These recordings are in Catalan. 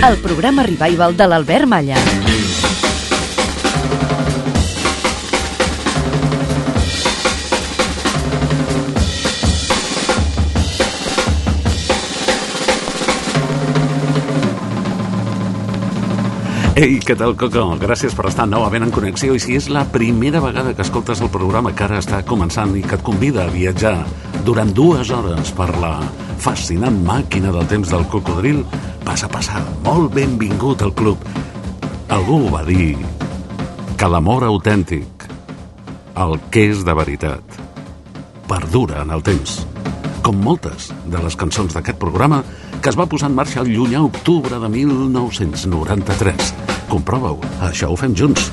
El programa revival de l'Albert Malla. Ei, què tal, Coco? Gràcies per estar novament en connexió i si és la primera vegada que escoltes el programa que ara està començant i que et convida a viatjar durant dues hores per la fascinant màquina del temps del cocodril, passa, passa, molt benvingut al club. Algú va dir que l'amor autèntic, el que és de veritat, perdura en el temps. Com moltes de les cançons d'aquest programa que es va posar en marxa el llunyà octubre de 1993. Comprova-ho, això ho fem junts.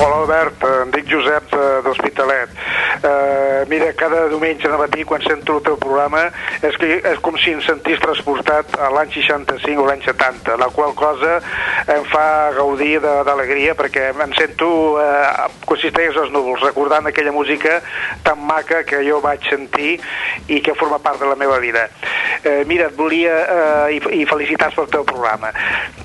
Hola Albert, em dic Josep de, d'Hospitalet. Uh, mira, cada diumenge de matí quan sento el teu programa és, que, és com si em sentís transportat a l'any 65 o l'any 70, la qual cosa em fa gaudir d'alegria perquè em sento uh, consisteix als núvols, recordant aquella música tan maca que jo vaig sentir i que forma part de la meva vida. Uh, mira, et volia, uh, i, i felicitats pel teu programa,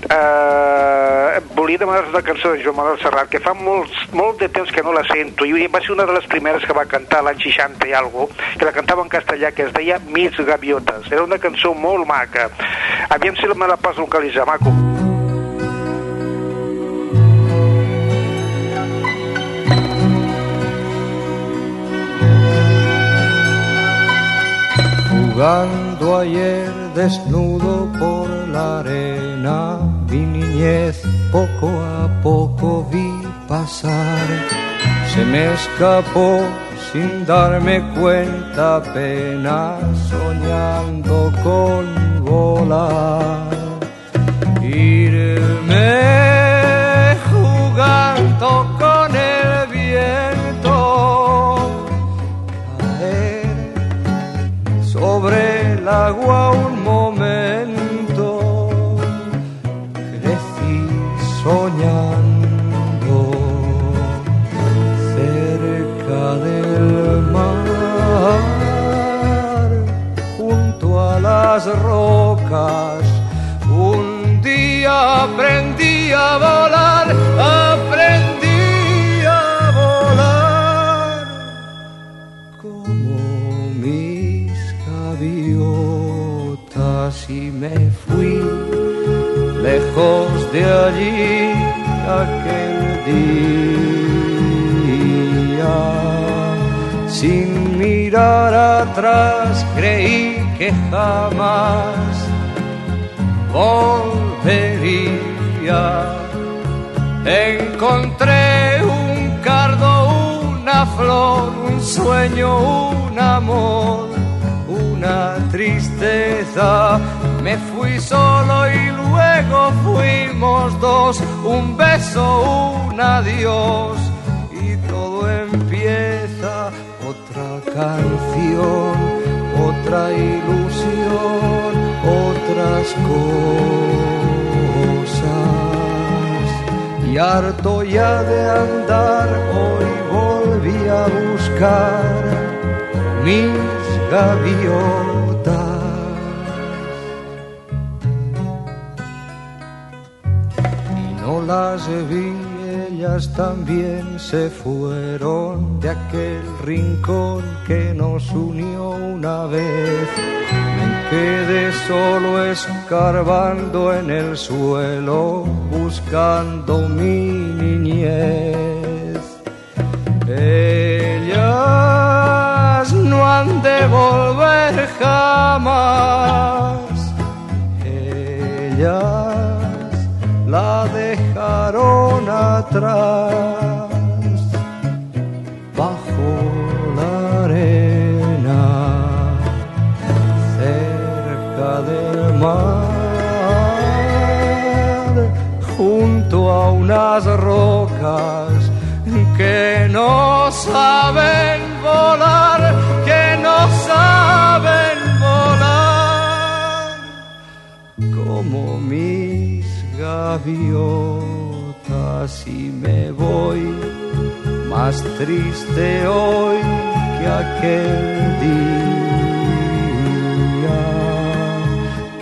uh, volia demanar una cançó de Joan Manuel Serrat que fa molts, molt de temps que no la sento i va ser una de les primeres que va cantar l'any 60 i algo, que la cantava en castellà que es deia Mis Gaviotes. Era una cançó molt maca. Aviam si me la poso localitzar, maco. Jugando ayer desnudo por la arena, mi niñez poco a poco vi pasar. Se me escapó sin darme cuenta apenas soñando con volar. Irme jugando con el viento, caer sobre el agua Un día aprendí a volar, aprendí a volar como mis gaviotas y me fui lejos de allí aquel día. Sin mirar atrás creí que jamás volvería. Encontré un cardo, una flor, un sueño, un amor, una tristeza. Me fui solo y luego fuimos dos, un beso, un adiós. Y todo empieza otra canción, otra ilusión, otras cosas. Y harto ya de andar, hoy volví a buscar mis gaviotas. Y no las vi, ellas también se fueron de aquel rincón que nos unió una vez. Me quedé solo escarbando en el suelo, buscando mi niñez. Ellas no han de volver jamás. Ellas la atrás bajo la arena cerca del mar junto a unas rocas que no saben volar, que no saben volar, como mis gaviotas y me voy más triste hoy que aquel día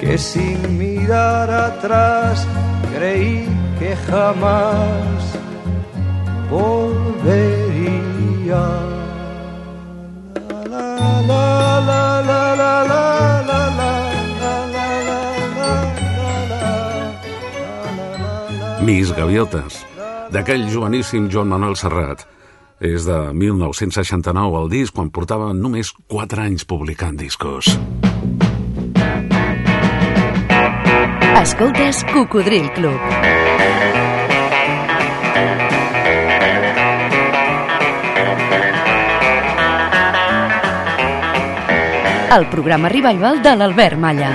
que sin mirar atrás creí que jamás volvería. La, la, la, Mis gaviotes, d'aquell joveníssim Joan Manuel Serrat. És de 1969 el disc, quan portava només 4 anys publicant discos. Escoltes Cocodril Club. El programa revival de l'Albert Malla.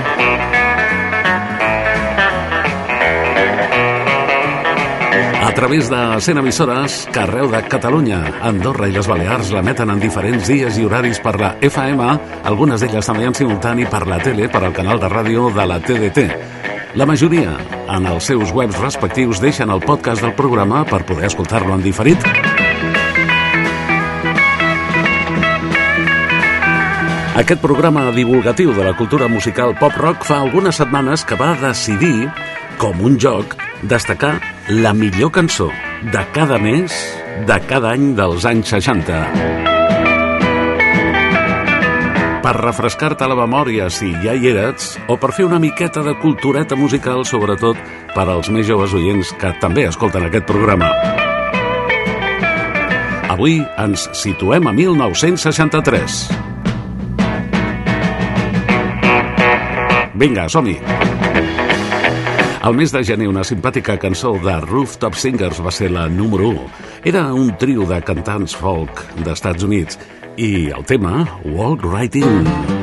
Través de 100 emissores que arreu de Catalunya, Andorra i les Balears l'emeten en diferents dies i horaris per la FM, algunes d'elles també en simultani per la tele, per al canal de ràdio de la TDT. La majoria, en els seus webs respectius, deixen el podcast del programa per poder escoltar-lo en diferit. Aquest programa divulgatiu de la cultura musical pop-rock fa algunes setmanes que va decidir, com un joc, destacar la millor cançó de cada mes de cada any dels anys 60. Per refrescar-te la memòria si ja hi eres, o per fer una miqueta de cultureta musical, sobretot per als més joves oients que també escolten aquest programa. Avui ens situem a 1963. Vinga, som-hi! Al mes de gener, una simpàtica cançó de Rooftop Singers va ser la número 1. Era un trio de cantants folk d'Estats Units i el tema Walk Right In.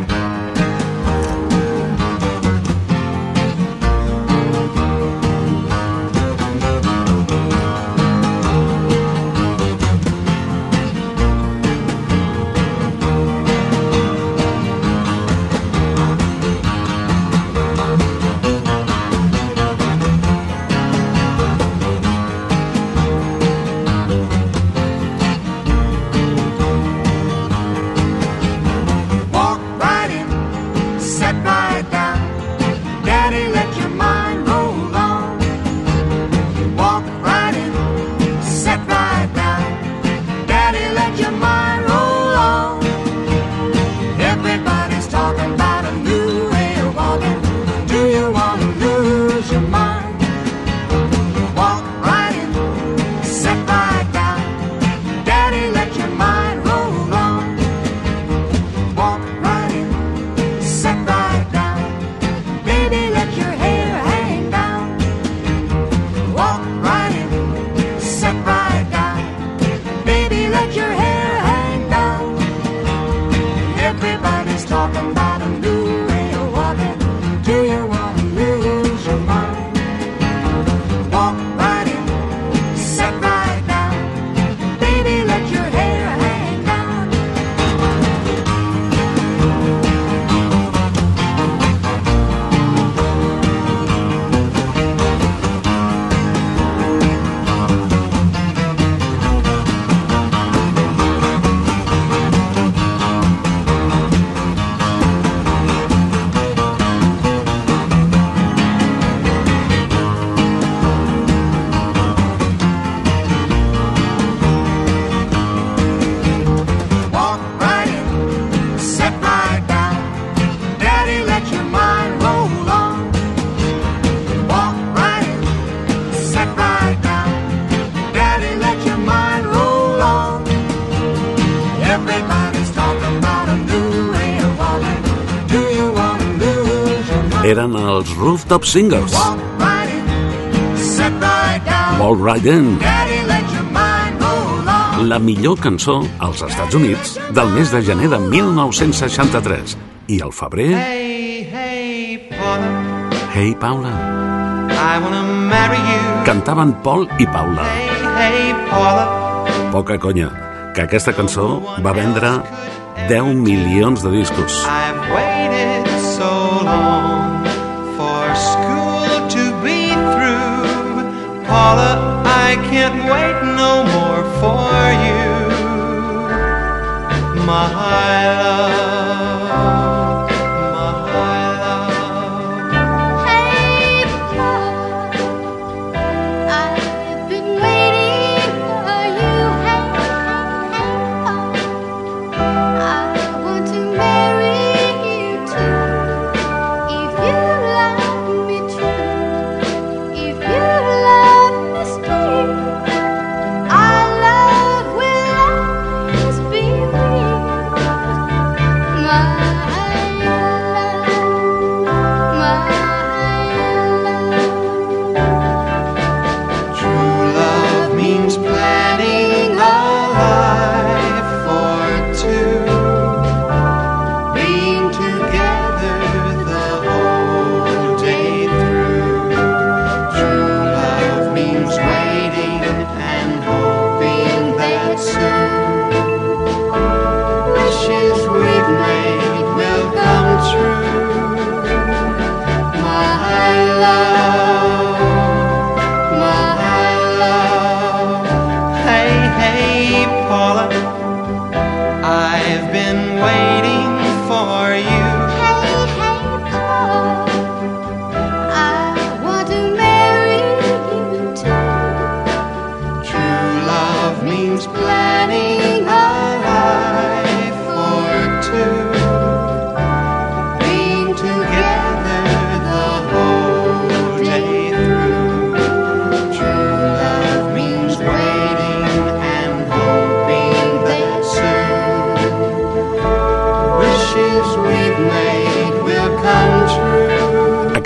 Eren els Rooftop Singers. Walk right in. La millor cançó als Estats Units del mes de gener de 1963. I al febrer... Hey, hey, Paula, Hey, Paula, I wanna marry you. Cantaven Paul i Paula. Hey, hey, Paula. Poca conya, que aquesta cançó va vendre 10 milions de discos. I've can't wait no more for you. My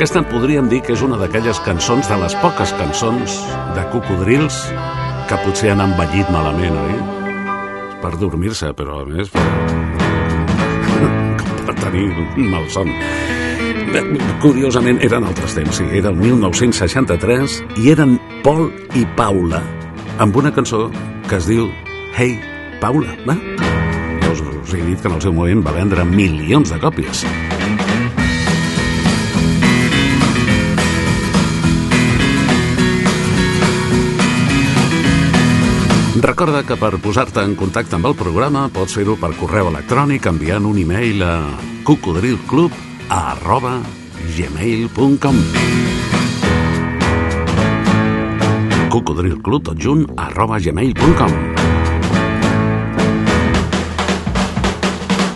Aquesta podríem dir que és una d'aquelles cançons, de les poques cançons de cocodrils que potser han envellit malament, oi? Per dormir-se, però a més per, per tenir un malson. Bé, Curiosament, eren altres temps, sí. Era el 1963 i eren Paul i Paula amb una cançó que es diu Hey, Paula. Va? Ja us, us he dit que en el seu moment va vendre milions de còpies. Recorda que per posar-te en contacte amb el programa pots fer-ho per correu electrònic enviant un e-mail a cocodrilclub arroba gmail.com cocodrilclub tot junt arroba gmail.com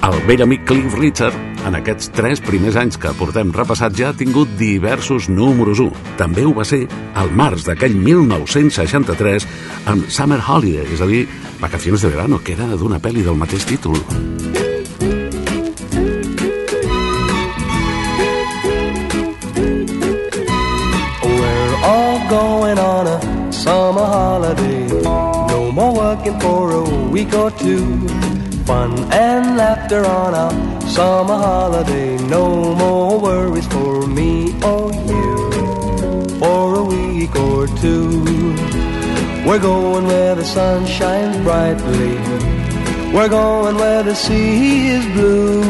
El vell amic Cliff Richard, en aquests tres primers anys que portem repassat, ja ha tingut diversos números 1. També ho va ser al març d'aquell 1963 amb Summer Holiday, és a dir, Vacaciones de Verano, que era d'una pel·li del mateix títol. We're all going on a summer holiday. No more working for a week or two. Fun and laughter on a summer holiday. No more worries for me or you. For a week or two. We're going where the sun shines brightly. We're going where the sea is blue.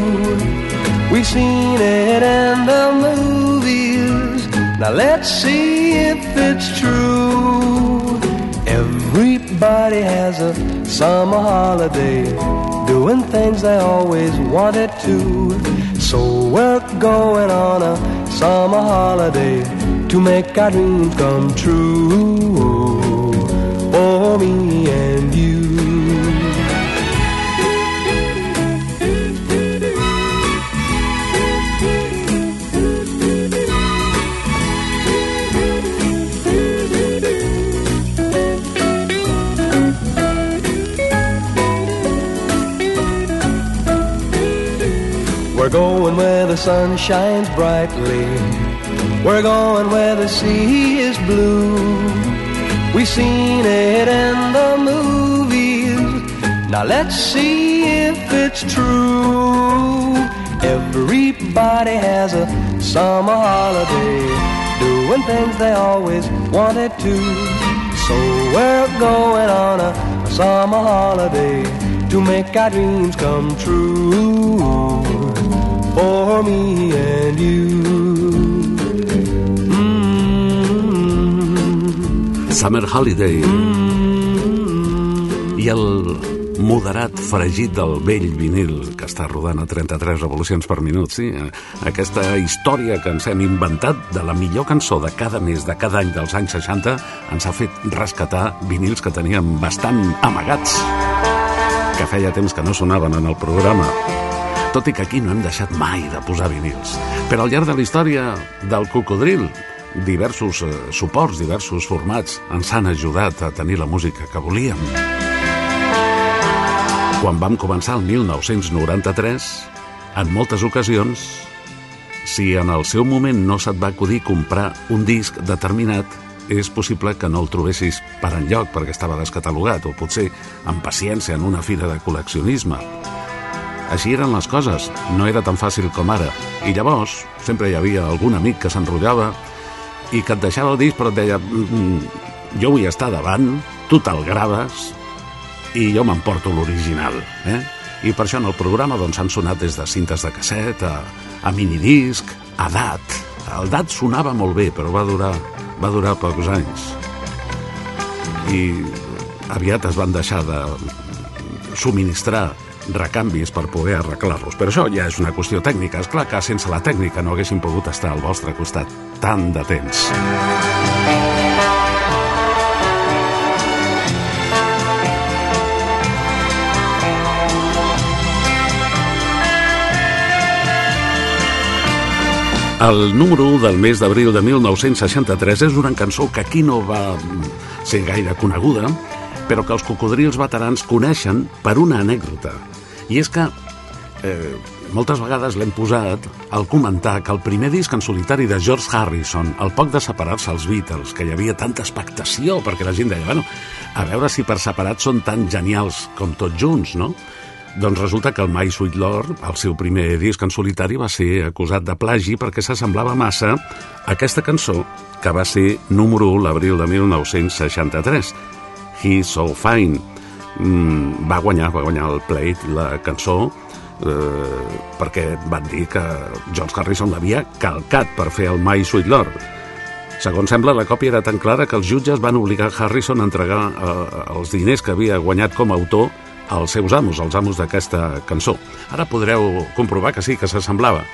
We've seen it in the movies. Now let's see if it's true. Everybody has a summer holiday, doing things they always wanted to. So we're going on a summer holiday to make our dreams come true. For me and going where the sun shines brightly. We're going where the sea is blue. We've seen it in the movies. Now let's see if it's true. Everybody has a summer holiday, doing things they always wanted to. So we're going on a summer holiday to make our dreams come true for me and you. Mm. Summer Holiday. I el moderat fregit del vell vinil que està rodant a 33 revolucions per minut, sí? Aquesta història que ens hem inventat de la millor cançó de cada mes, de cada any dels anys 60, ens ha fet rescatar vinils que teníem bastant amagats, que feia temps que no sonaven en el programa. Tot i que aquí no hem deixat mai de posar vinils. Però al llarg de la història del cocodril, diversos eh, suports, diversos formats ens han ajudat a tenir la música que volíem. Quan vam començar el 1993, en moltes ocasions, si en el seu moment no se't va acudir comprar un disc determinat, és possible que no el trobessis per enlloc perquè estava descatalogat o potser amb paciència en una fira de col·leccionisme. Així eren les coses, no era tan fàcil com ara. I llavors sempre hi havia algun amic que s'enrotllava i que et deixava el disc però et deia "Mm, mm, jo vull estar davant, tu te'l graves i jo m'emporto l'original. Eh? I per això en el programa doncs, han sonat des de cintes de casset a, a minidisc, a DAT. El DAT sonava molt bé, però va durar, va durar pocs anys. I aviat es van deixar de subministrar recanvis per poder arreglar-los. Però això ja és una qüestió tècnica. És clar que sense la tècnica no haguessin pogut estar al vostre costat tant de temps. El número 1 del mes d'abril de 1963 és una cançó que aquí no va ser gaire coneguda, però que els cocodrils veterans coneixen per una anècdota. I és que eh, moltes vegades l'hem posat al comentar que el primer disc en solitari de George Harrison, al poc de separar-se els Beatles, que hi havia tanta expectació, perquè la gent deia, bueno, a veure si per separat són tan genials com tots junts, no? Doncs resulta que el My Sweet Lord, el seu primer disc en solitari, va ser acusat de plagi perquè s'assemblava massa a aquesta cançó que va ser número 1 l'abril de 1963. He's So Fine. Mm, va guanyar, va guanyar el plate, la cançó, eh, perquè van dir que George Harrison l'havia calcat per fer el My Sweet Lord. Segons sembla, la còpia era tan clara que els jutges van obligar Harrison a entregar eh, els diners que havia guanyat com a autor als seus amos, als amos d'aquesta cançó. Ara podreu comprovar que sí, que s'assemblava,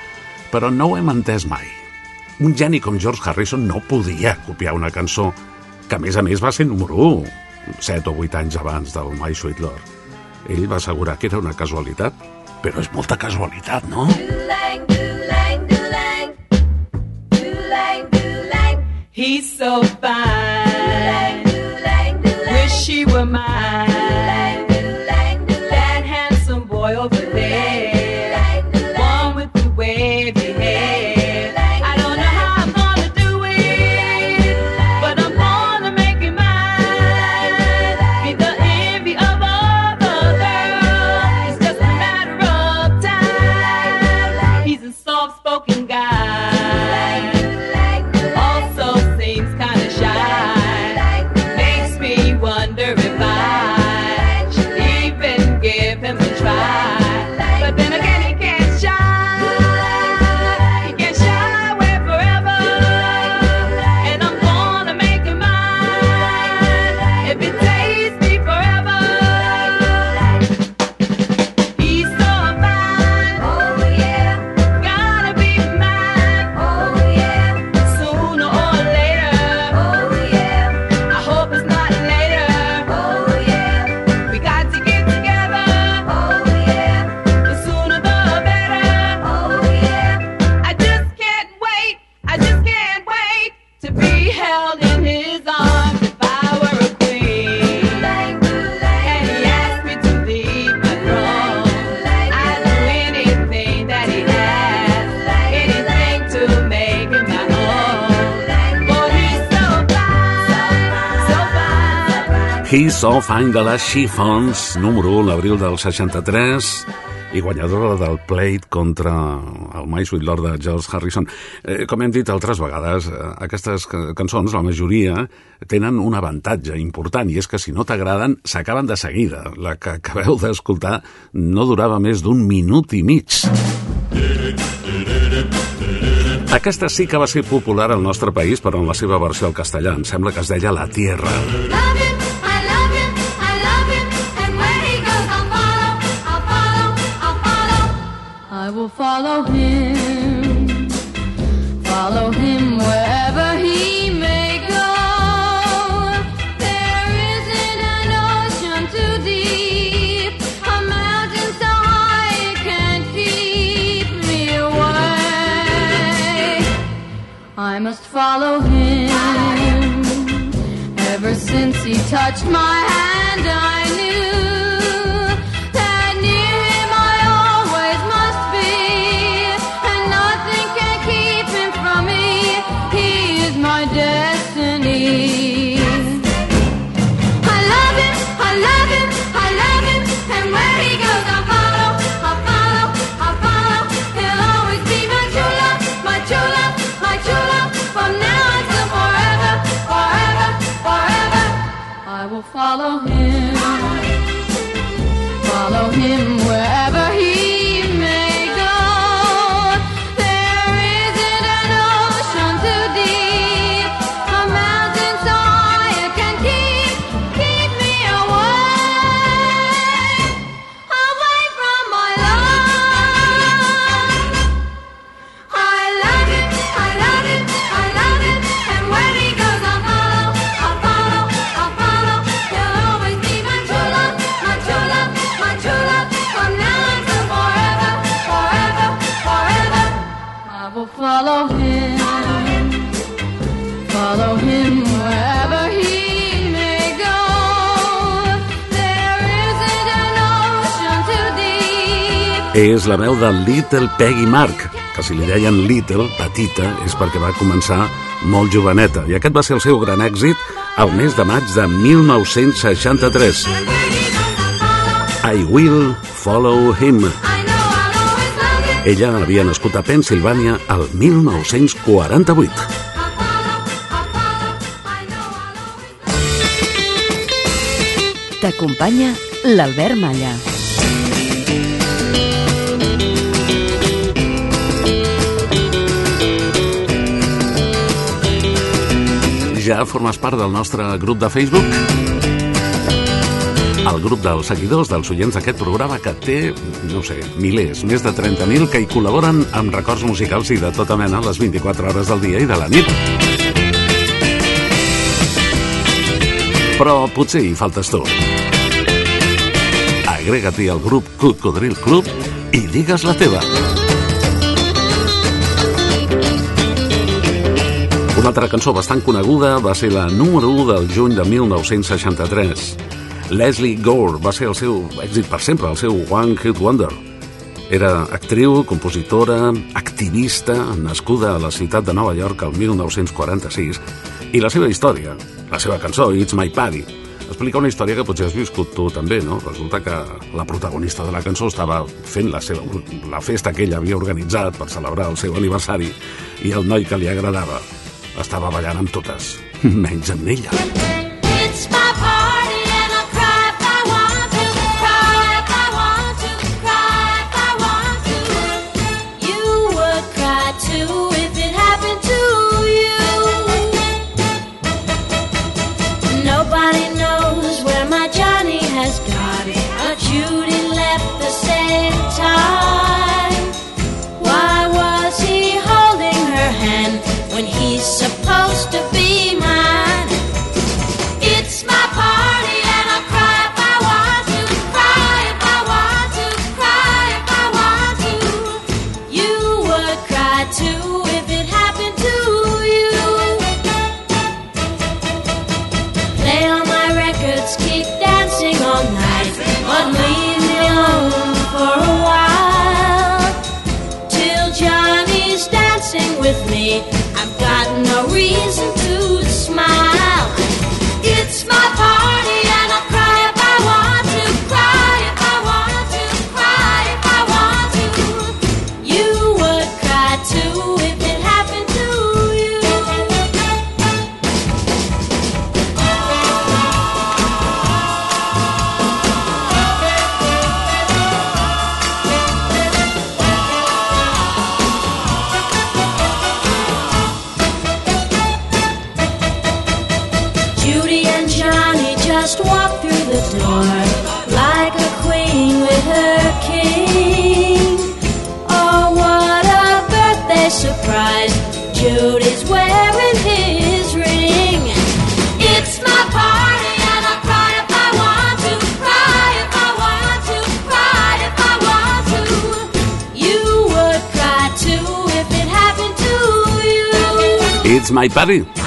però no ho hem entès mai. Un geni com George Harrison no podia copiar una cançó que, a més a més, va ser número 1, 7 o 8 anys abans del My Sweet Lord. Ell va assegurar que era una casualitat, però és molta casualitat, no? Doo-lang. He's so fine. Wish he were mine. So Fine de les Chiffons, número 1 l'abril del 63, i guanyadora del Plate contra el My Sweet Lord de George Harrison. Eh, com hem dit altres vegades, eh, aquestes ca- cançons, la majoria, tenen un avantatge important, i és que si no t'agraden, s'acaben de seguida. La que acabeu d'escoltar no durava més d'un minut i mig. Aquesta sí que va ser popular al nostre país, però en la seva versió al castellà. Em sembla que es deia La Tierra. Love must follow him. Ever since he touched my hand, I knew És la veu de Little Peggy Mark, que si li deien Little, petita, és perquè va començar molt joveneta. I aquest va ser el seu gran èxit al mes de maig de 1963. I Will Follow Him. Ella havia nascut a Pensilvània al 1948. T'acompanya l'Albert Malla. Ja formes part del nostre grup de Facebook? El grup dels seguidors, dels oients d'aquest programa que té, no sé, milers, més de 30.000 que hi col·laboren amb records musicals i de tota mena les 24 hores del dia i de la nit. Però potser hi faltes tu. Agrega-t'hi al grup Cocodril Club i digues la teva. Una altra cançó bastant coneguda va ser la número 1 del juny de 1963. Leslie Gore va ser el seu èxit per sempre, el seu One Hit Wonder. Era actriu, compositora, activista, nascuda a la ciutat de Nova York el 1946, i la seva història, la seva cançó, It's My Party, explica una història que potser has viscut tu també, no? Resulta que la protagonista de la cançó estava fent la, seva, la festa que ella havia organitzat per celebrar el seu aniversari i el noi que li agradava estava ballant amb totes, menys amb ella. Want to.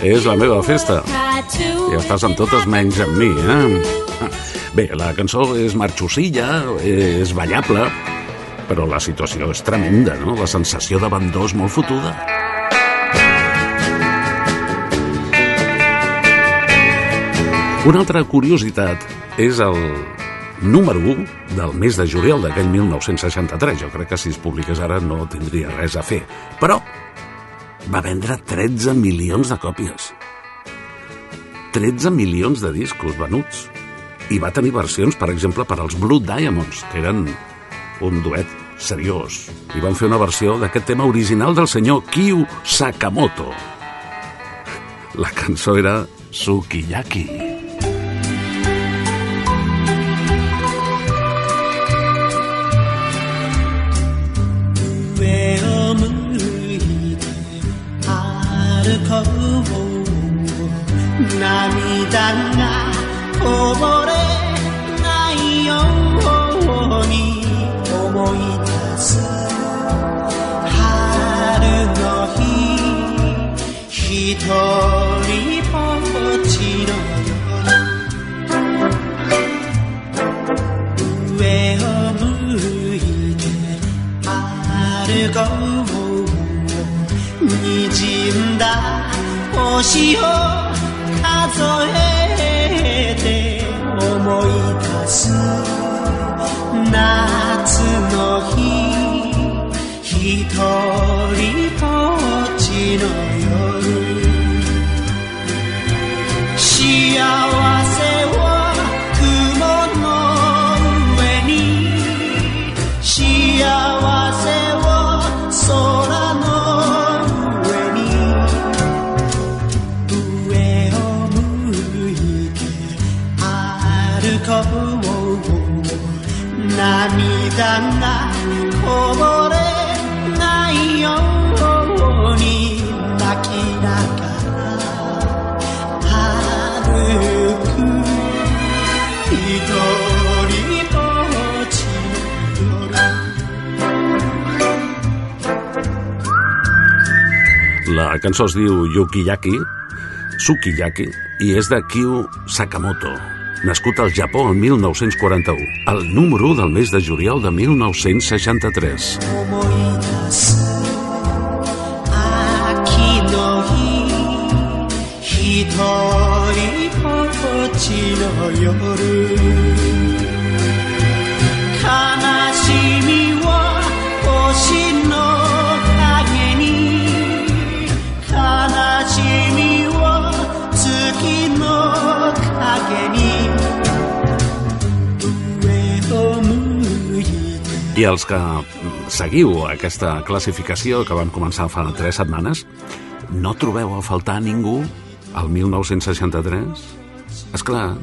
És la meva festa. Ja estàs amb totes menys amb mi, eh? Bé, la cançó és marxosilla, és ballable, però la situació és tremenda, no? La sensació d'abandó és molt fotuda. Una altra curiositat és el número 1 del mes de juliol d'aquell 1963. Jo crec que si es publiqués ara no tindria res a fer. Però va vendre 13 milions de còpies. 13 milions de discos venuts. I va tenir versions, per exemple, per als Blue Diamonds, que eren un duet seriós. I van fer una versió d'aquest tema original del senyor Kyu Sakamoto. La cançó era Sukiyaki. ぼれないようにいす春の日とりぼっちの夜上を向いて歩こうにじんだ星を数え思い出す夏の日一人 La cançó es diu Yukiyaki, Sukiyaki, i és de Kyu Sakamoto, nascut al Japó el 1941, el número 1 del mes de juliol de 1963. ちの夜悲しみを星の影に悲しみを月の影に上を向いて I els que mm, seguiu aquesta classificació que vam començar fa tres setmanes, no trobeu a faltar ningú al 1963? És clar,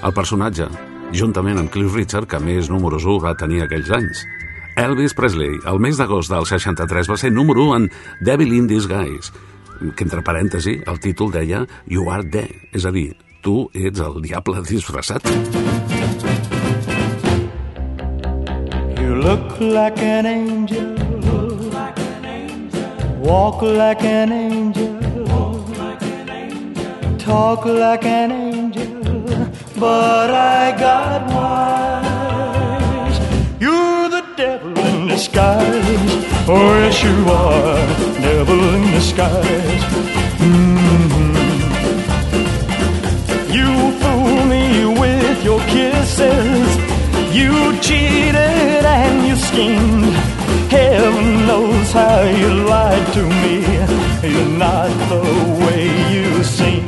el personatge, juntament amb Cliff Richard, que més números 1 va tenir aquells anys. Elvis Presley, el mes d'agost del 63, va ser número 1 en Devil in Disguise, que entre parèntesi el títol deia You are there, és a dir, tu ets el diable disfressat. You look like an angel. Walk like an angel. Talk like an angel. But I got wise. You're the devil in disguise. Oh, yes, you are. Devil in disguise. Mhm. You fool me with your kisses. You cheated and you schemed. Heaven knows how you lied to me. You're not the way you seem.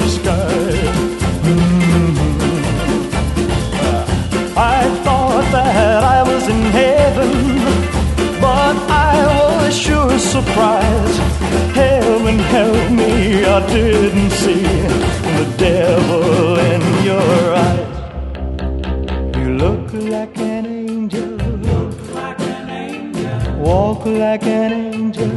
sure surprised. Heaven help me, I didn't see the devil in your eyes. You look like an angel, walk like an angel,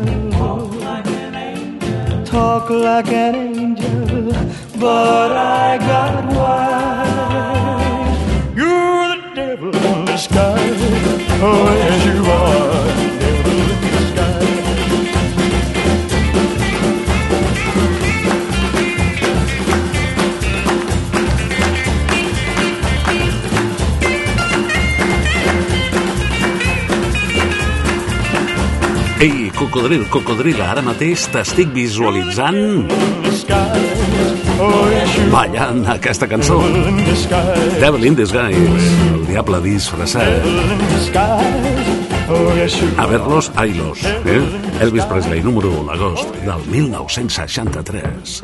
talk like an angel, but I got wise. You're the devil in disguise. Oh, yes, you are. Ei, cocodril, cocodril, ara mateix t'estic visualitzant ballant aquesta cançó. Devil in Disguise, el diable disfressat. A verlos, ailos. Eh? Elvis Presley, número 1, agost del 1963.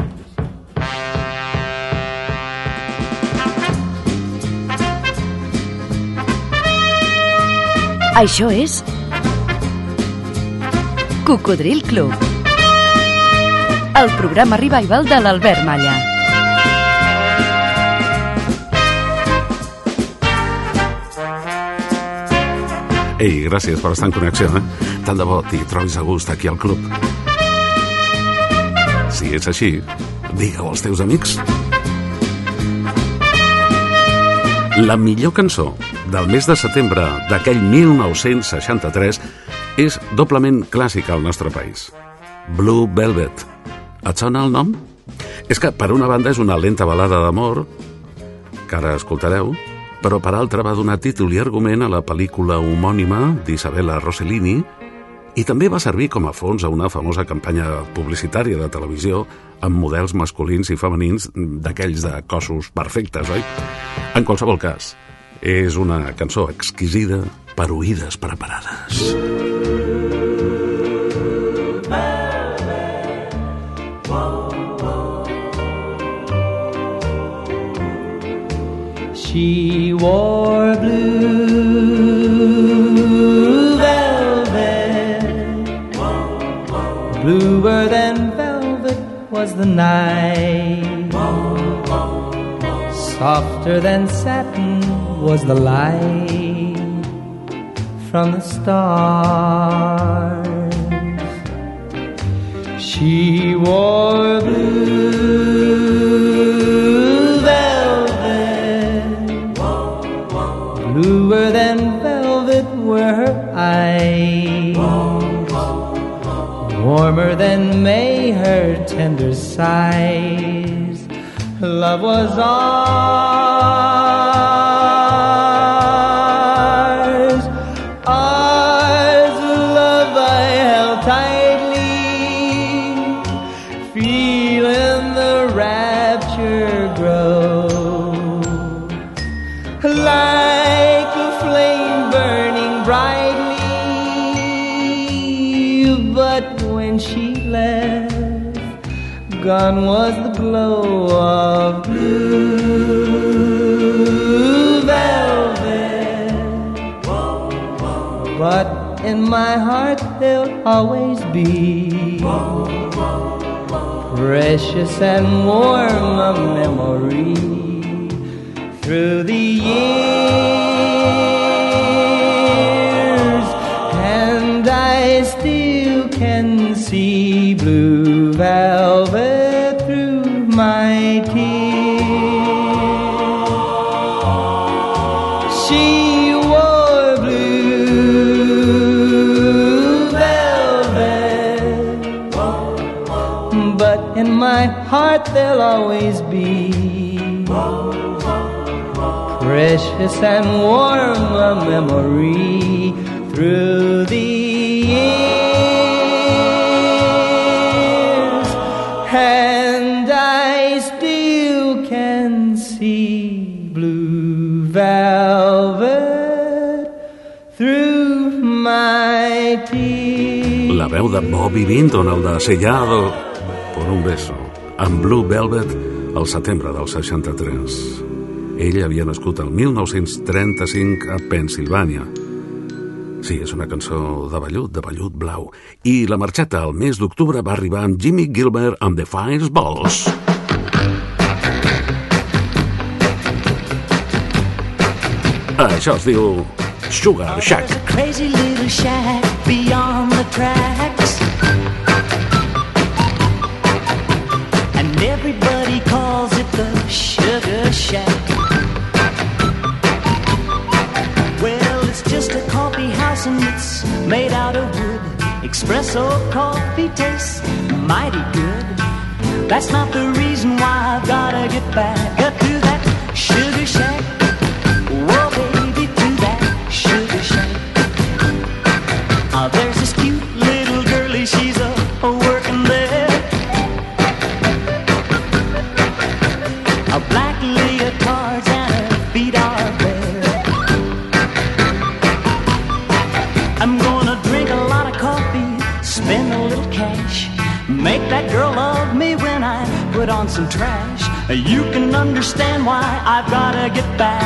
Això és Cocodril Club. El programa revival de l'Albert Malla. Ei, gràcies per estar en connexió, eh? Tant de bo t'hi trobis a gust aquí al club. Si és així, digue-ho als teus amics. La millor cançó del mes de setembre d'aquell 1963 és doblement clàssica al nostre país. Blue Velvet. Et sona el nom? És que, per una banda, és una lenta balada d'amor, que ara escoltareu, però per altra va donar títol i argument a la pel·lícula homònima d'Isabella Rossellini i també va servir com a fons a una famosa campanya publicitària de televisió amb models masculins i femenins d'aquells de cossos perfectes, oi? En qualsevol cas, és una cançó exquisida per oïdes preparades. She wore blue velvet. Bluer than velvet was the night. Softer than satin was the light from the stars. She wore blue velvet. Bluer than velvet were her eyes. Warmer than May her tender sighs. Love was ours. My heart there'll always be precious and warm a memory through the they'll always be. Precious and warm a memory through the years. And I still can see blue velvet through my tears. La veu de Bobby Vinton, el de Sellado, por un beso. Amb Blue Velvet al setembre del 63. Ell havia nascut el 1935 a Pensilvània. Sí, és una cançó de vellut, de vellut blau. I la marxeta al mes d'octubre va arribar amb Jimmy Gilbert amb The Fireballs. Això es diu Sugar Shack. A crazy little shack beyond the tracks. Shack. Well, it's just a coffee house and it's made out of wood. Espresso coffee tastes mighty good. That's not the reason why I've gotta get back You can understand why I've gotta get back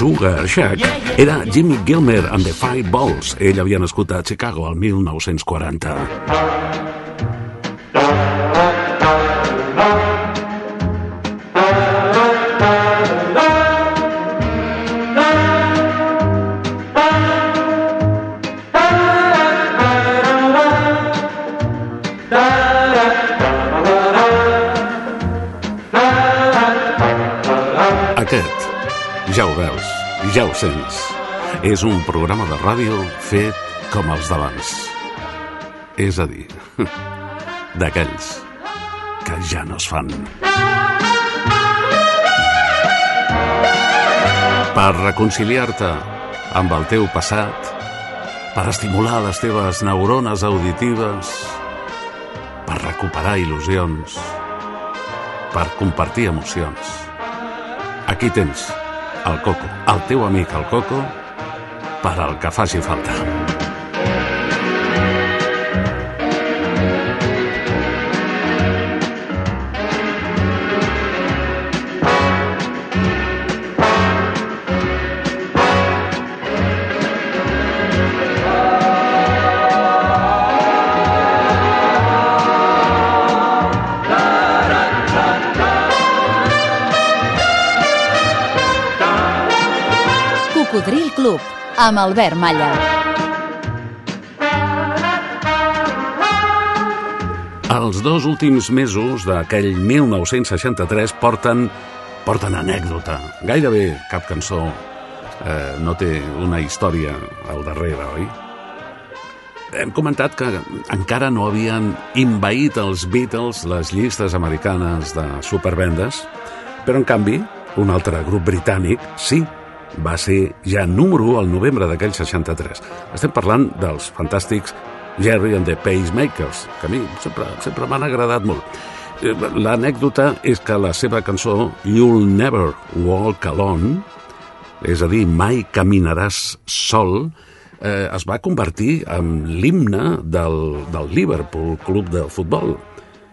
Sugar Shack era Jimmy Gilmer and the Fireballs. Ell havia nascut a Chicago el 1940. Ja ho sents, és un programa de ràdio fet com els d'abans. És a dir, d'aquells que ja no es fan. Per reconciliar-te amb el teu passat, per estimular les teves neurones auditives, per recuperar il·lusions, per compartir emocions. Aquí tens el Coco, el teu amic el Coco, per al que faci falta. Albert Malla. Els dos últims mesos d'aquell 1963 porten, porten anècdota. Gairebé cap cançó eh, no té una història al darrere, oi? Hem comentat que encara no havien invaït els Beatles les llistes americanes de supervendes, però en canvi, un altre grup britànic, sí, va ser ja número 1 al novembre d'aquell 63. Estem parlant dels fantàstics Jerry and the Pacemakers, que a mi sempre, sempre m'han agradat molt. Eh, L'anècdota és que la seva cançó You'll Never Walk Alone, és a dir, mai caminaràs sol, eh, es va convertir en l'himne del, del Liverpool Club de Futbol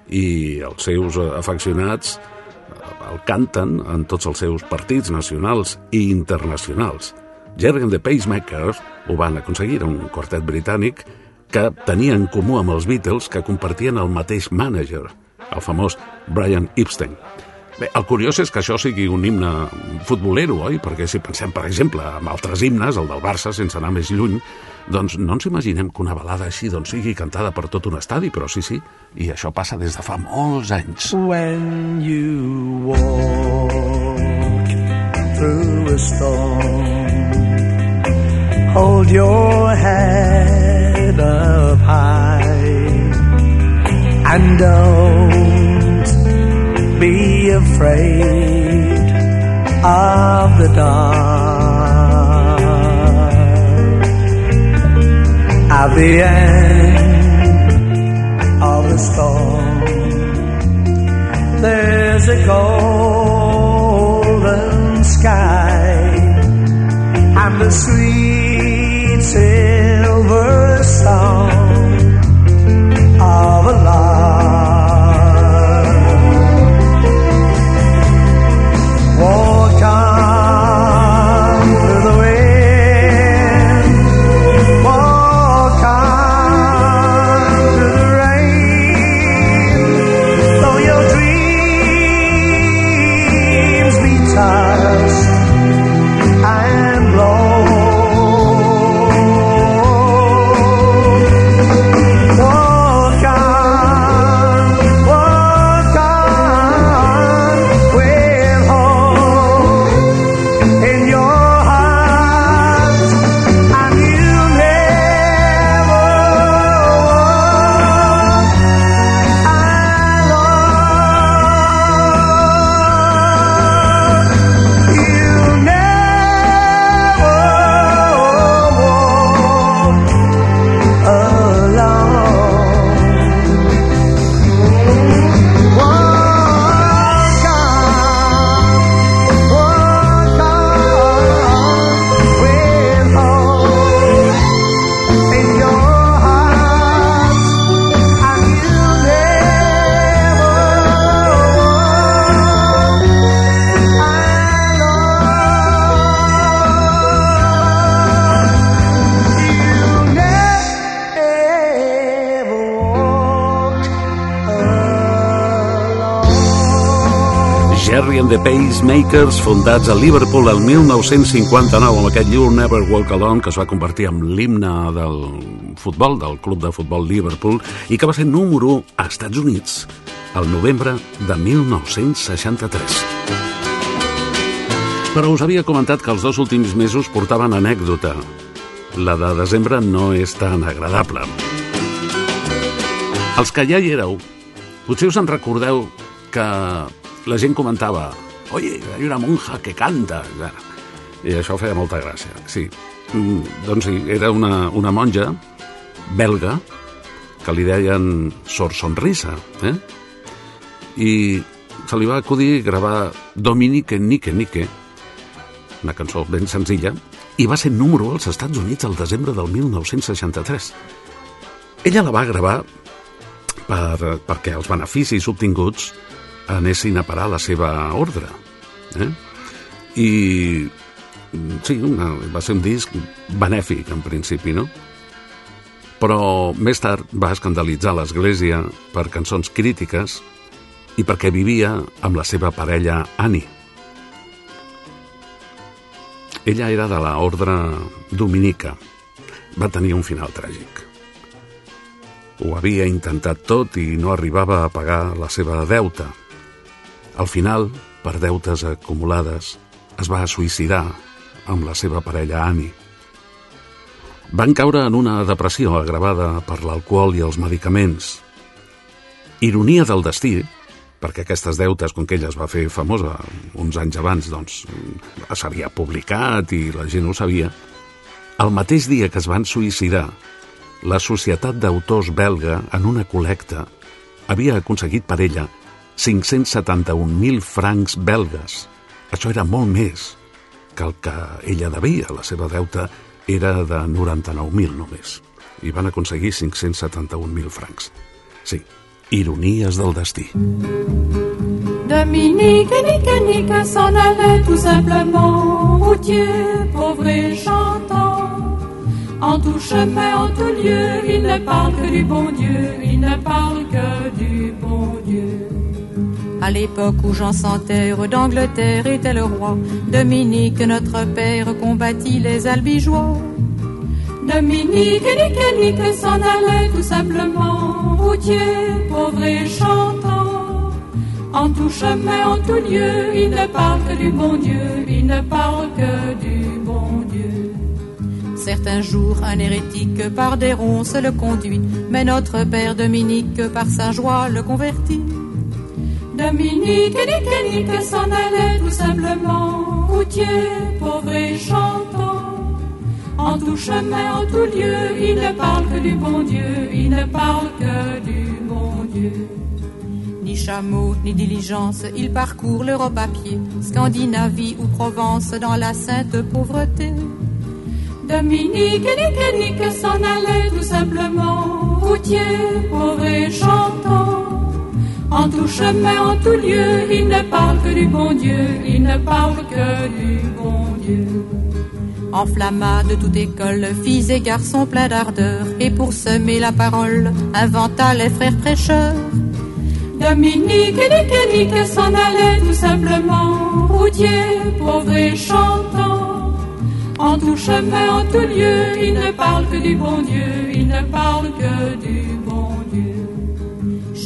i els seus eh, afeccionats el canten en tots els seus partits nacionals i internacionals. Jerry and the Pacemakers ho van aconseguir, un quartet britànic que tenia en comú amb els Beatles que compartien el mateix mànager, el famós Brian Epstein. Bé, el curiós és que això sigui un himne futbolero, oi? Perquè si pensem, per exemple, en altres himnes, el del Barça, sense anar més lluny, doncs no ens imaginem que una balada així doncs, sigui cantada per tot un estadi, però sí, sí, i això passa des de fa molts anys. When you walk through a storm, hold your head up high and don't be afraid of the dark. At the end of the storm, there's a golden sky and the sweet silver song the Pacemakers, fundats a Liverpool el 1959 amb aquest You Never Walk Alone, que es va convertir en l'himne del futbol, del club de futbol Liverpool, i que va ser número 1 a Estats Units el novembre de 1963. Però us havia comentat que els dos últims mesos portaven anècdota. La de desembre no és tan agradable. Els que ja hi éreu, potser us en recordeu que la gent comentava Oye, hay una monja que canta. I això feia molta gràcia, sí. Mm, doncs sí, era una, una monja belga que li deien Sor Sonrisa, eh? I se li va acudir gravar Dominique Nike Nike, una cançó ben senzilla, i va ser número 1 als Estats Units el desembre del 1963. Ella la va gravar per, perquè els beneficis obtinguts anessin a parar la seva ordre. Eh? I sí, una, va ser un disc benèfic en principi, no? Però més tard va escandalitzar l'Església per cançons crítiques i perquè vivia amb la seva parella Annie. Ella era de la ordre dominica. Va tenir un final tràgic. Ho havia intentat tot i no arribava a pagar la seva deuta. Al final, per deutes acumulades, es va suïcidar amb la seva parella Annie. Van caure en una depressió agravada per l'alcohol i els medicaments. Ironia del destí, perquè aquestes deutes, com que ella es va fer famosa uns anys abans, doncs s'havia publicat i la gent ho sabia, el mateix dia que es van suïcidar, la Societat d'Autors belga, en una col·lecta, havia aconseguit per ella 571.000 francs belgues. Això era molt més que el que ella devia. La seva deuta era de 99.000 només. I van aconseguir 571.000 francs. Sí, ironies del destí. Dominique, Nique, Nique s'en allait tout simplement, routier, pauvre et chantant. En tout chemin, en tout lieu, il ne parle que du bon Dieu, il ne parle que du bon. À l'époque où Jean sans terre d'Angleterre était le roi, Dominique, notre père, combattit les albigeois. Dominique, nique, nique, s'en allait tout simplement, routier, pauvre et chantant. En tout chemin, en tout lieu, il ne parle que du bon Dieu, il ne parle que du bon Dieu. Certains jours, un hérétique par des ronces le conduit, mais notre père Dominique par sa joie le convertit. Dominique, nique, nique, s'en allait tout simplement, routier, pauvre et chantant. En tout chemin, en tout lieu, il ne parle que du bon Dieu, il ne parle que du bon Dieu. Ni chameau, ni diligence, il parcourt l'Europe à pied, Scandinavie ou Provence dans la sainte pauvreté. Dominique, nique, nique, s'en allait tout simplement, routier, pauvre et chantant. En tout chemin, en tout lieu, il ne parle que du bon Dieu, il ne parle que du bon Dieu. Enflamma de toute école, filles et garçons pleins d'ardeur, et pour semer la parole, inventa les frères prêcheurs. Dominique, nique, nique, s'en allait tout simplement, routier, pauvre et chantant. En tout chemin, en tout lieu, il ne parle que du bon Dieu, il ne parle que du bon Dieu.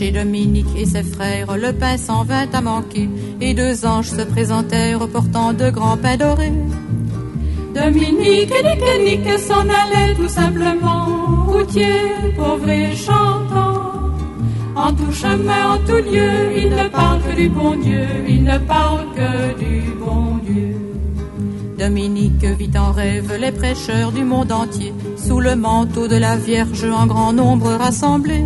Chez Dominique et ses frères, le pain s'en vint à manquer, et deux anges se présentèrent portant de grands pains dorés. Dominique, nique, nique, s'en allait tout simplement, routier, pauvre et chantant. En tout chemin, en tout lieu, il ne parle que du bon Dieu, il ne parle que du bon Dieu. Dominique vit en rêve les prêcheurs du monde entier, sous le manteau de la Vierge en grand nombre rassemblés.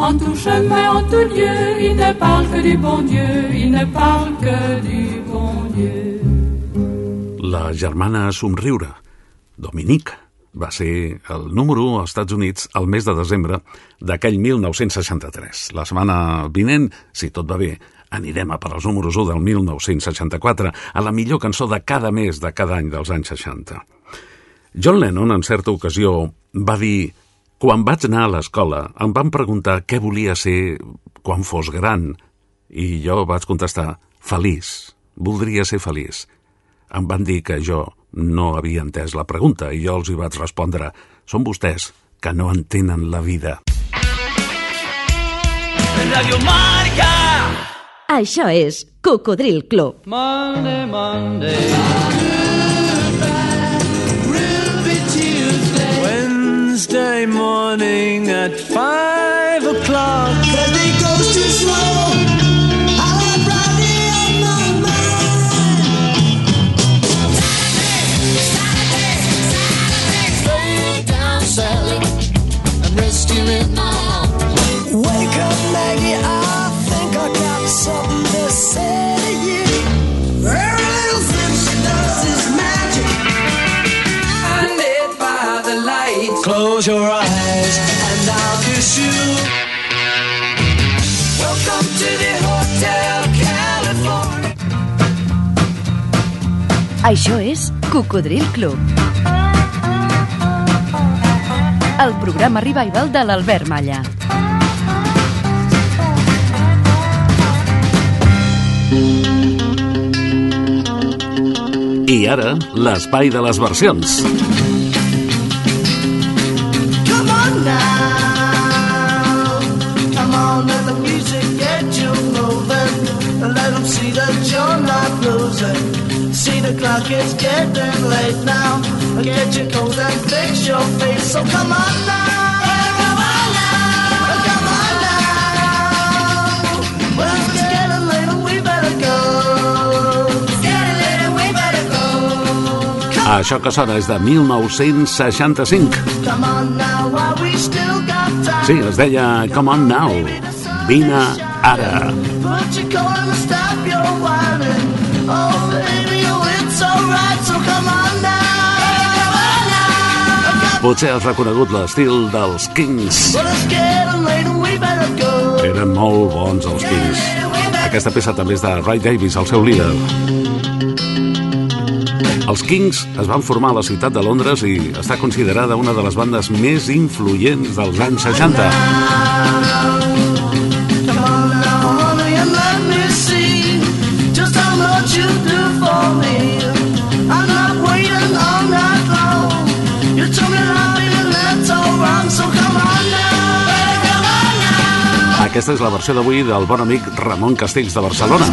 En tout chemin, en tout lieu, il ne parle que du bon Dieu, il ne parle que du bon Dieu. La germana somriure, Dominique, va ser el número 1 als Estats Units el mes de desembre d'aquell 1963. La setmana vinent, si tot va bé, anirem a per als números 1 del 1964, a la millor cançó de cada mes de cada any dels anys 60. John Lennon, en certa ocasió, va dir quan vaig anar a l'escola em van preguntar què volia ser quan fos gran i jo vaig contestar feliç, voldria ser feliç. Em van dir que jo no havia entès la pregunta i jo els hi vaig respondre són vostès que no entenen la vida. Radio Marca. Això és Cocodril Club. Monday, Monday. Wednesday morning at five Cocodril Club. El programa revival de l'Albert Malla. I ara, l'espai de les versions. Come on now. Music get moving. Let them see that you're not losing. See the clock is getting late now. Get your coat and fix your face. So come on now. Come on now. Come on now. Well, it's getting late and we better go. It's getting late and we better go. Això que sona és de 1965. Come on now while we still got time. Sí, es deia Come On Now. Vine Ara. But you're gonna stop your whining. Oh, Potser has reconegut l'estil dels Kings. Eren molt bons els Kings. Aquesta peça també és de Ray Davis, el seu líder. Els Kings es van formar a la ciutat de Londres i està considerada una de les bandes més influents dels anys 60. Aquesta és la versió d'avui del bon amic Ramon Castells de Barcelona.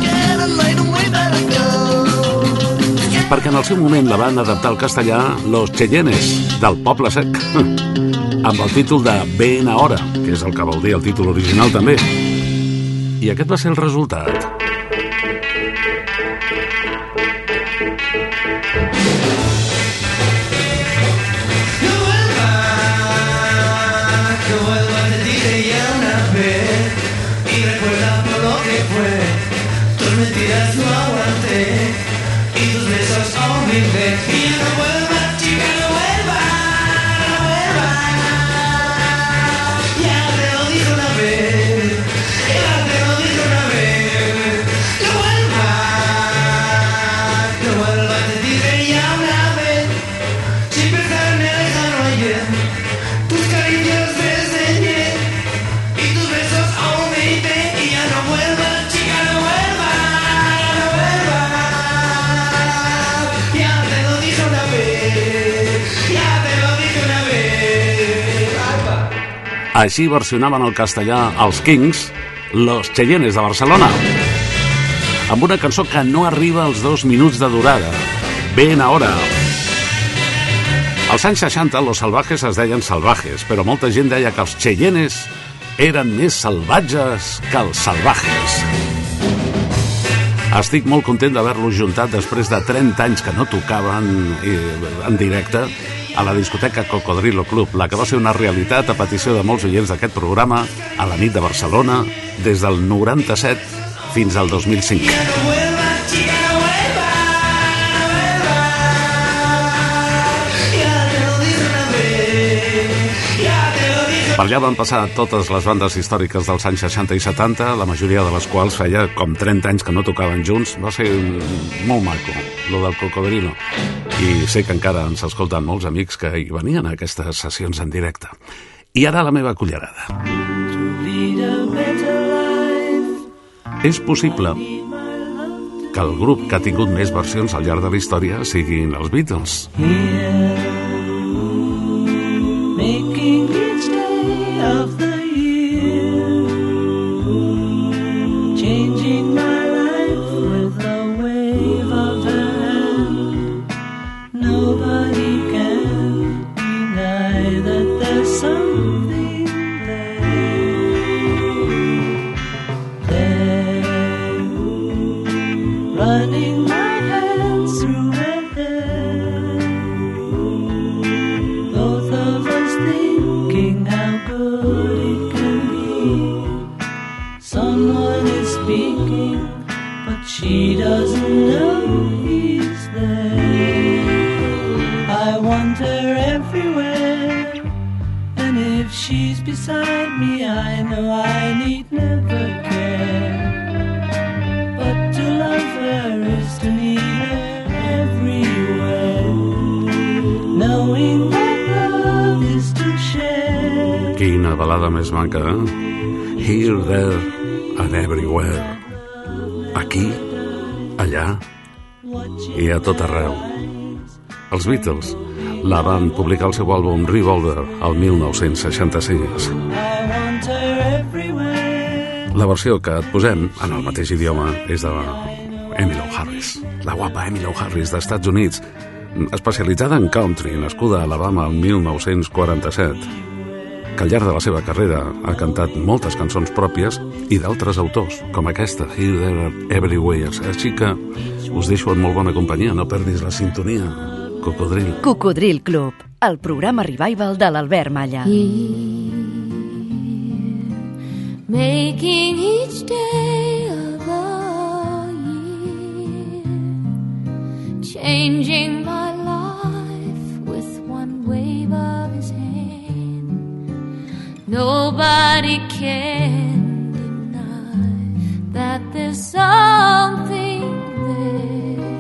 Perquè en el seu moment la van adaptar al castellà Los Cheyennes, del Poble Sec, amb el títol de Ben Ahora, que és el que vol dir el títol original també. I aquest va ser el resultat. Així versionaven el castellà els Kings, Los Cheyennes de Barcelona, amb una cançó que no arriba als dos minuts de durada. Ben Ahora. Als anys 60, los salvajes es deien salvajes, però molta gent deia que els Cheyennes eren més salvatges que els salvajes. Estic molt content d'haver-los juntat després de 30 anys que no tocaven eh, en directe a la discoteca Cocodrilo Club, la que va ser una realitat a petició de molts oients d'aquest programa a la nit de Barcelona des del 97 fins al 2005. Per allà van passar totes les bandes històriques dels anys 60 i 70, la majoria de les quals feia com 30 anys que no tocaven junts. Va ser molt maco, lo del Cocodrilo. I sé que encara ens escolten molts amics que hi venien a aquestes sessions en directe. I ara la meva cullerada. És possible que el grup que ha tingut més versions al llarg de la història siguin els Beatles. Making Quina balada més maca, eh? Here, there and everywhere. Aquí, allà i a tot arreu. Els Beatles la van publicar al seu àlbum Revolver el 1966. I want her everywhere. La versió que et posem en el mateix idioma és de Emily Harris, la guapa Emily Harris d'Estats Units, especialitzada en country, nascuda a Alabama el 1947, que al llarg de la seva carrera ha cantat moltes cançons pròpies i d'altres autors, com aquesta, Here, There, Everywhere. Així que us deixo en molt bona companyia, no perdis la sintonia. Cocodril. Cocodril Club, el programa revival de l'Albert Malla. making each day of the year, changing my life with one wave of. Nobody can deny that there's something there.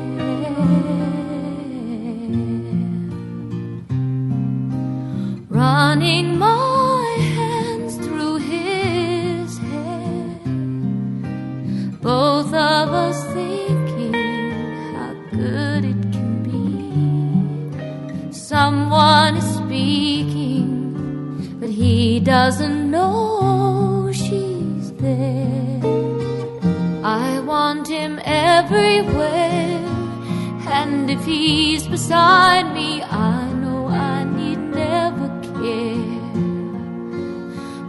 Running my hands through his hair, both of us thinking how good it can be. Someone doesn't know she's there. I want him everywhere, and if he's beside me, I know I need never care.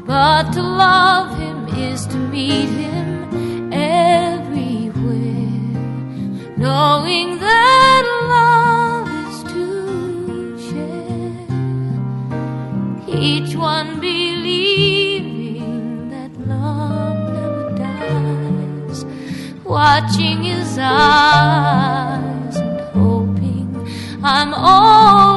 But to love him is to meet him watching his eyes and hoping I'm always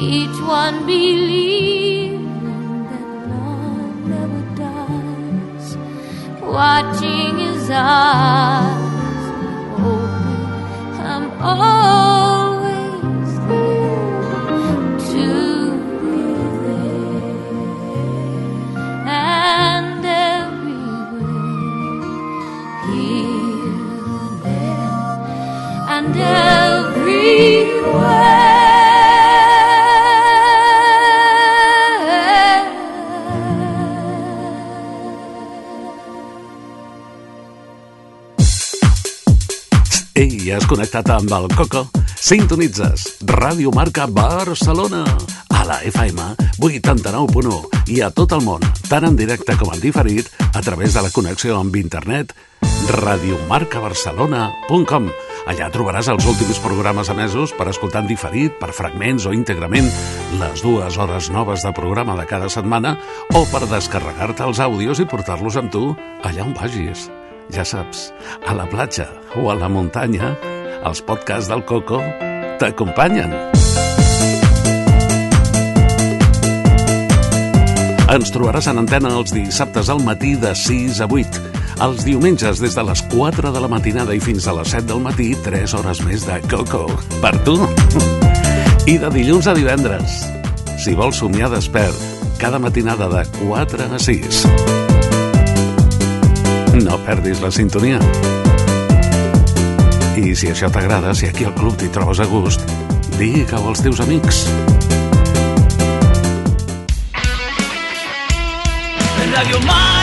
Each one believing that love never dies, watching his eyes, hoping I'm always Has connectat amb el Coco? Sintonitzes Ràdio Marca Barcelona a la FM 89.1 i a tot el món, tant en directe com en diferit, a través de la connexió amb internet radiomarcabarcelona.com Allà trobaràs els últims programes emesos per escoltar en diferit, per fragments o íntegrament les dues hores noves de programa de cada setmana o per descarregar-te els àudios i portar-los amb tu allà on vagis. Ja saps, a la platja o a la muntanya, els podcasts del Coco t'acompanyen. Ens trobaràs en antena els dissabtes al matí de 6 a 8. Els diumenges des de les 4 de la matinada i fins a les 7 del matí, 3 hores més de Coco. Per tu. I de dilluns a divendres. Si vols somiar despert, cada matinada de 4 a 6. No perdis la sintonia. I si això t'agrada, si aquí al club t'hi trobes a gust, digue-ho als teus amics. Radio Mar